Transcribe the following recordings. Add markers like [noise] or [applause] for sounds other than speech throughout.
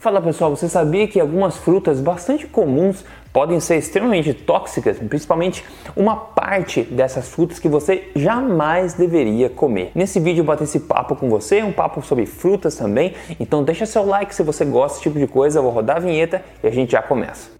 Fala pessoal, você sabia que algumas frutas bastante comuns podem ser extremamente tóxicas, principalmente uma parte dessas frutas que você jamais deveria comer. Nesse vídeo eu bater esse papo com você, um papo sobre frutas também, então deixa seu like se você gosta desse tipo de coisa, eu vou rodar a vinheta e a gente já começa.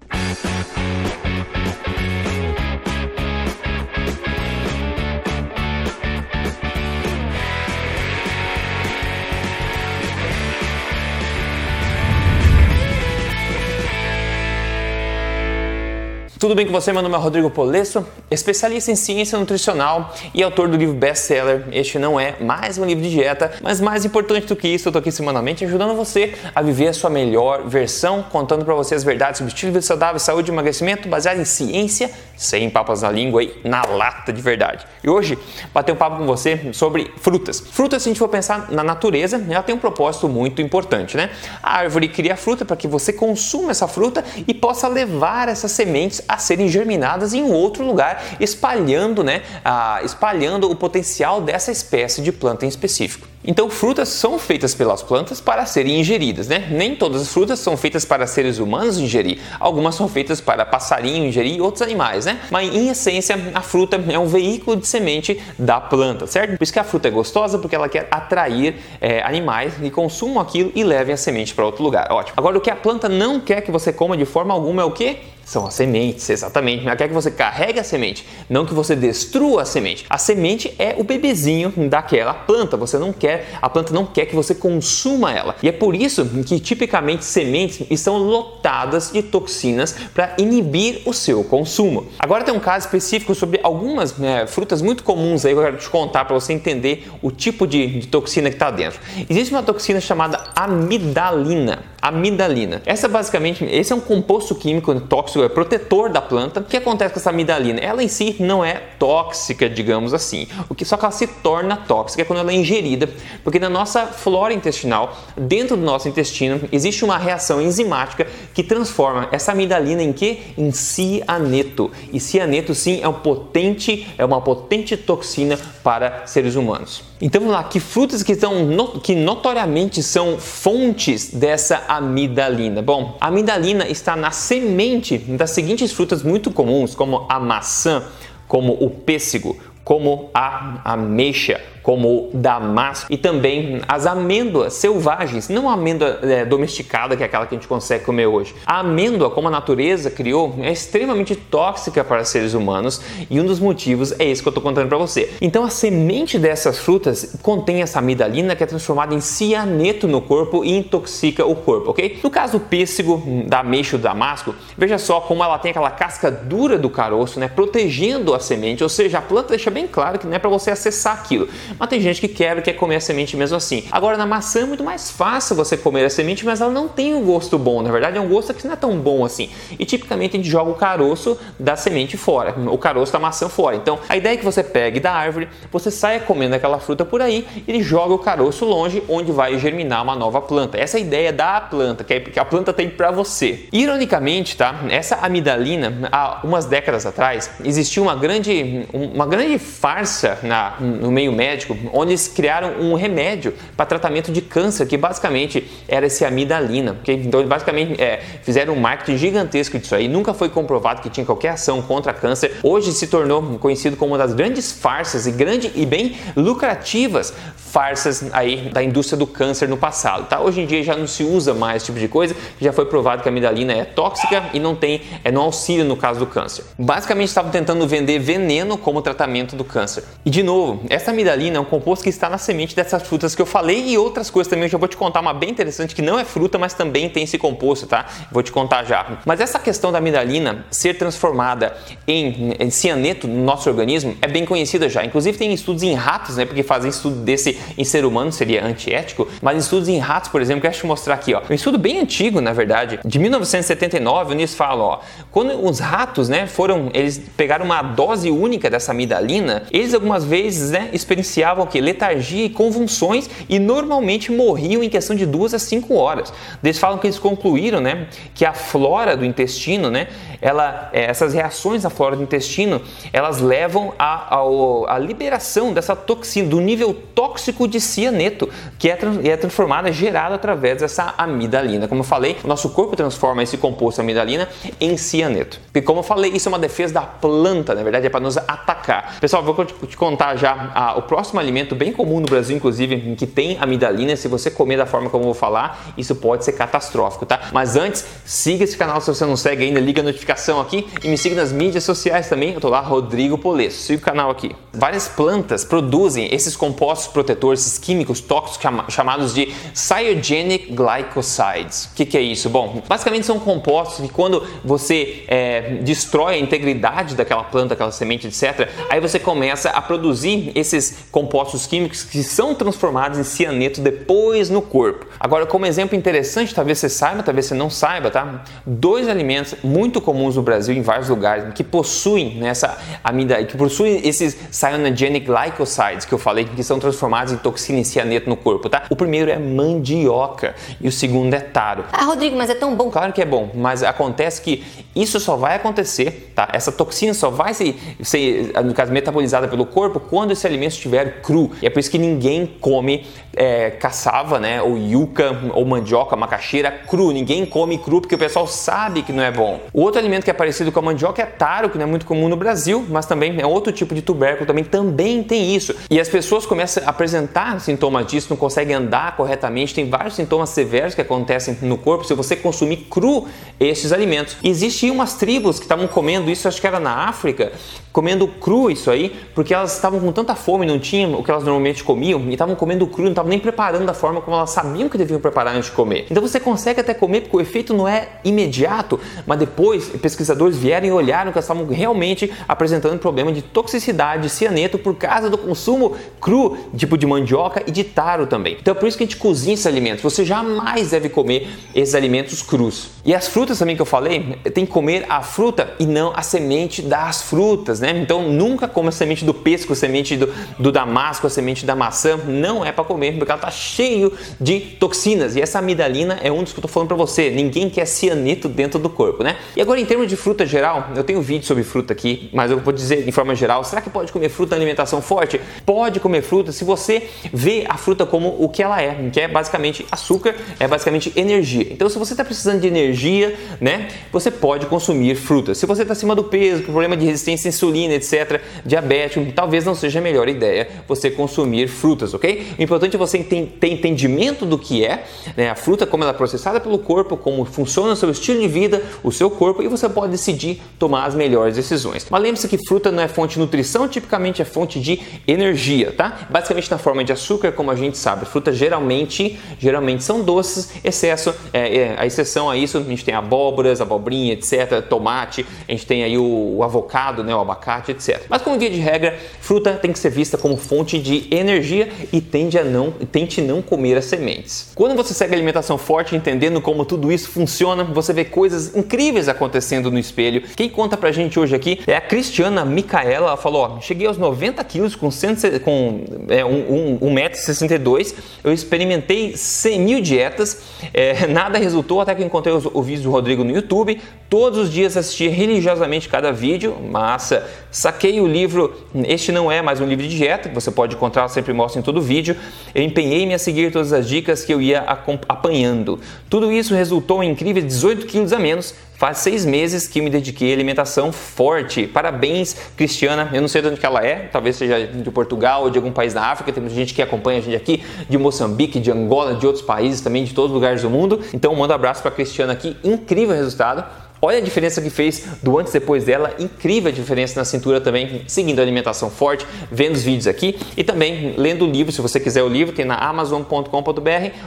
Tudo bem com você? Meu nome é Rodrigo Polesso, especialista em ciência nutricional e autor do livro best-seller. Este não é mais um livro de dieta, mas mais importante do que isso, eu tô aqui semanalmente ajudando você a viver a sua melhor versão, contando para você as verdades sobre estilo de vida saudável, saúde e emagrecimento baseado em ciência, sem papas na língua e na lata de verdade. E hoje, bater um papo com você sobre frutas. Frutas, se a gente for pensar na natureza, ela tem um propósito muito importante, né? A árvore cria fruta para que você consuma essa fruta e possa levar essas sementes a serem germinadas em outro lugar, espalhando, né, ah, espalhando o potencial dessa espécie de planta em específico. Então, frutas são feitas pelas plantas para serem ingeridas, né? Nem todas as frutas são feitas para seres humanos ingerir. Algumas são feitas para passarinho ingerir e outros animais, né? Mas em essência, a fruta é um veículo de semente da planta, certo? Por isso que a fruta é gostosa, porque ela quer atrair é, animais que consumam aquilo e levem a semente para outro lugar. Ótimo. Agora, o que a planta não quer que você coma de forma alguma é o que? São as sementes, exatamente. Ela quer que você carregue a semente, não que você destrua a semente. A semente é o bebezinho daquela planta. Você não quer, a planta não quer que você consuma ela. E é por isso que tipicamente sementes estão lotadas de toxinas para inibir o seu consumo. Agora tem um caso específico sobre algumas né, frutas muito comuns aí que eu quero te contar para você entender o tipo de, de toxina que está dentro. Existe uma toxina chamada amidalina. Amidalina. Essa basicamente, esse é um composto químico tóxico é protetor da planta. O que acontece com essa amidalina? Ela em si não é tóxica, digamos assim. O que só que ela se torna tóxica quando ela é ingerida, porque na nossa flora intestinal, dentro do nosso intestino, existe uma reação enzimática que transforma essa amidalina em que? Em cianeto. E cianeto sim é um potente, é uma potente toxina para seres humanos. Então vamos lá, que frutas que, estão, que notoriamente são fontes dessa amidalina? Bom, a amidalina está na semente das seguintes frutas muito comuns, como a maçã, como o pêssego, como a ameixa, como o damasco e também as amêndoas selvagens, não a amêndoa é, domesticada, que é aquela que a gente consegue comer hoje. A amêndoa, como a natureza criou, é extremamente tóxica para seres humanos e um dos motivos é esse que eu estou contando para você. Então, a semente dessas frutas contém essa amidalina que é transformada em cianeto no corpo e intoxica o corpo, ok? No caso do pêssego, da ameixa do damasco, veja só como ela tem aquela casca dura do caroço, né, protegendo a semente, ou seja, a planta deixa bem claro que não é para você acessar aquilo. Mas tem gente que quebra, quer comer a semente mesmo assim. Agora, na maçã é muito mais fácil você comer a semente, mas ela não tem um gosto bom. Na verdade, é um gosto que não é tão bom assim. E tipicamente a gente joga o caroço da semente fora, o caroço da maçã fora. Então, a ideia é que você pegue da árvore, você saia comendo aquela fruta por aí e joga o caroço longe, onde vai germinar uma nova planta. Essa é a ideia da planta, que a planta tem para você. Ironicamente, tá? Essa amidalina, há umas décadas atrás, existia uma grande, uma grande farsa na, no meio médico médico, onde eles criaram um remédio para tratamento de câncer, que basicamente era esse amidalina. Okay? Então, basicamente, é, fizeram um marketing gigantesco disso aí. Nunca foi comprovado que tinha qualquer ação contra câncer. Hoje se tornou conhecido como uma das grandes farsas e grande e bem lucrativas farsas aí da indústria do câncer no passado. Tá? Hoje em dia já não se usa mais esse tipo de coisa, já foi provado que a amidalina é tóxica e não tem, é não auxílio no caso do câncer. Basicamente estavam tentando vender veneno como tratamento do câncer. E de novo, essa amidalina é um composto que está na semente dessas frutas que eu falei e outras coisas também. Eu já vou te contar uma bem interessante que não é fruta, mas também tem esse composto, tá? Vou te contar já. Mas essa questão da amidalina ser transformada em, em cianeto no nosso organismo é bem conhecida já. Inclusive tem estudos em ratos, né? Porque fazem estudo desse em ser humano seria antiético, mas estudos em ratos, por exemplo, quero te mostrar aqui, ó. Um estudo bem antigo, na verdade, de 1979, onde eles falam, ó, quando os ratos, né, foram, eles pegaram uma dose única dessa amidalina, eles algumas vezes, né, experienciaram o que? Letargia e convulsões e normalmente morriam em questão de duas a cinco horas. Eles falam que eles concluíram, né, que a flora do intestino, né, ela, é, essas reações da flora do intestino, elas levam à liberação dessa toxina, do nível tóxico tóxico de cianeto, que é, é transformado, é gerado através dessa amidalina. Como eu falei, o nosso corpo transforma esse composto amidalina em cianeto. E como eu falei, isso é uma defesa da planta, na verdade é para nos atacar. Pessoal, vou te contar já o próximo alimento bem comum no Brasil, inclusive, que tem amidalina. Se você comer da forma como eu vou falar, isso pode ser catastrófico, tá? Mas antes, siga esse canal se você não segue ainda, liga a notificação aqui e me siga nas mídias sociais também. Eu tô lá, Rodrigo Polesso. Siga o canal aqui. Várias plantas produzem esses compostos protetores, esses químicos tóxicos chamados de cyanogenic glycosides. O que, que, é isso? Bom, basicamente são compostos que quando você é, destrói a integridade daquela planta, daquela semente, etc., aí você começa a produzir esses compostos químicos que são transformados em cianeto depois no corpo. Agora, como exemplo interessante, talvez você saiba, talvez você não saiba, tá? Dois alimentos muito comuns no Brasil, em vários lugares, que possuem nessa amida, que possuem esses cyanogenic glycosides que eu falei, que são transformados em toxina e cianeto no corpo, tá? O primeiro é mandioca e o segundo é taro. Ah, Rodrigo, mas é tão bom. Claro que é bom, mas acontece que isso só vai acontecer, tá? Essa toxina só vai ser, ser no caso, metabolizada pelo corpo quando esse alimento estiver cru. E é por isso que ninguém come é, caçava, né? Ou yuca, ou mandioca, macaxeira cru. Ninguém come cru porque o pessoal sabe que não é bom. O outro alimento que é parecido com a mandioca é taro, que não é muito comum no Brasil, mas também é outro tipo de tubérculo, também, também tem isso. E as pessoas começam a apresentar sintomas disso, não conseguem andar corretamente, tem vários sintomas severos que acontecem no corpo se você consumir cru esses alimentos. Existiam umas tribos que estavam comendo isso, acho que era na África, comendo cru isso aí, porque elas estavam com tanta fome, não tinham o que elas normalmente comiam, e estavam comendo cru, não estavam nem preparando da forma como elas sabiam que deviam preparar antes de comer. Então você consegue até comer, porque o efeito não é imediato, mas depois pesquisadores vieram e olharam que elas estavam realmente apresentando problema de toxicidade, de cianeto, por causa do consumo cru, tipo de mandioca e de taro também. Então é por isso que a gente cozinha esses alimentos. Você jamais deve comer esses alimentos crus. E as frutas também que eu falei, tem que comer a fruta e não a semente das frutas né? Então nunca coma a semente do pesco, a semente do, do damasco, a semente da maçã, não é para comer porque ela tá cheio de toxinas. E essa amidalina é um dos que eu tô falando para você. Ninguém quer cianeto dentro do corpo, né? E agora em termos de fruta geral, eu tenho um vídeo sobre fruta aqui, mas eu vou dizer de forma geral, será que pode comer fruta na alimentação forte? Pode comer fruta se você vê a fruta como o que ela é, que é basicamente açúcar, é basicamente energia. Então se você está precisando de energia, né, você pode consumir frutas. Se você está acima do peso, com problema de resistência à insulina, etc., diabético, talvez não seja a melhor ideia você consumir frutas, ok? O importante é você ter entendimento do que é né, a fruta, como ela é processada pelo corpo, como funciona o seu estilo de vida, o seu corpo, e você pode decidir tomar as melhores decisões. Mas lembre-se que fruta não é fonte de nutrição, tipicamente é fonte de energia, tá? Basicamente na forma de açúcar, como a gente sabe. Frutas geralmente, geralmente são doces, excesso, é, é, a exceção a isso, a gente tem abóboras, abobrinha, etc., tomate, a gente tem aí o, o avocado, né, o abacate, etc. Mas como via de regra, fruta tem que ser vista como fonte de energia e tende a não, tente não comer as sementes. Quando você segue a alimentação forte, entendendo como tudo isso funciona, você vê coisas incríveis acontecendo no espelho. Quem conta pra gente hoje aqui é a Cristiana Micaela. Ela falou: ó, cheguei aos 90 quilos com, 100, com é, 1,62m. Eu experimentei 100 mil dietas, é, [laughs] nada resultou até que encontrei o, o vídeo do Rodrigo no YouTube. Todos os dias assisti religiosamente cada vídeo, massa, Saquei o livro Este Não É Mais Um Livro de Dieta, que você pode encontrar, sempre mostro em todo vídeo. Eu empenhei-me a seguir todas as dicas que eu ia apanhando. Tudo isso resultou em incríveis 18 quilos a menos. Faz seis meses que me dediquei à alimentação forte. Parabéns, Cristiana. Eu não sei de onde ela é, talvez seja de Portugal ou de algum país da África. Tem muita gente que acompanha a gente aqui, de Moçambique, de Angola, de outros países também, de todos os lugares do mundo. Então, manda um abraço para Cristiana aqui. Incrível resultado. Olha a diferença que fez do antes e depois dela, incrível a diferença na cintura também, seguindo a alimentação forte, vendo os vídeos aqui e também lendo o livro, se você quiser o livro, tem na amazon.com.br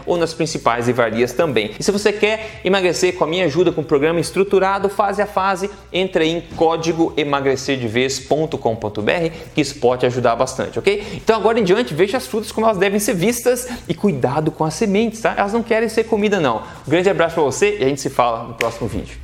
ou nas principais livrarias também. E se você quer emagrecer com a minha ajuda com o programa estruturado fase a fase, entre em código emagrecerdevez.com.br que isso pode ajudar bastante, ok? Então agora em diante, veja as frutas como elas devem ser vistas e cuidado com as sementes, tá? Elas não querem ser comida não. Um grande abraço para você e a gente se fala no próximo vídeo.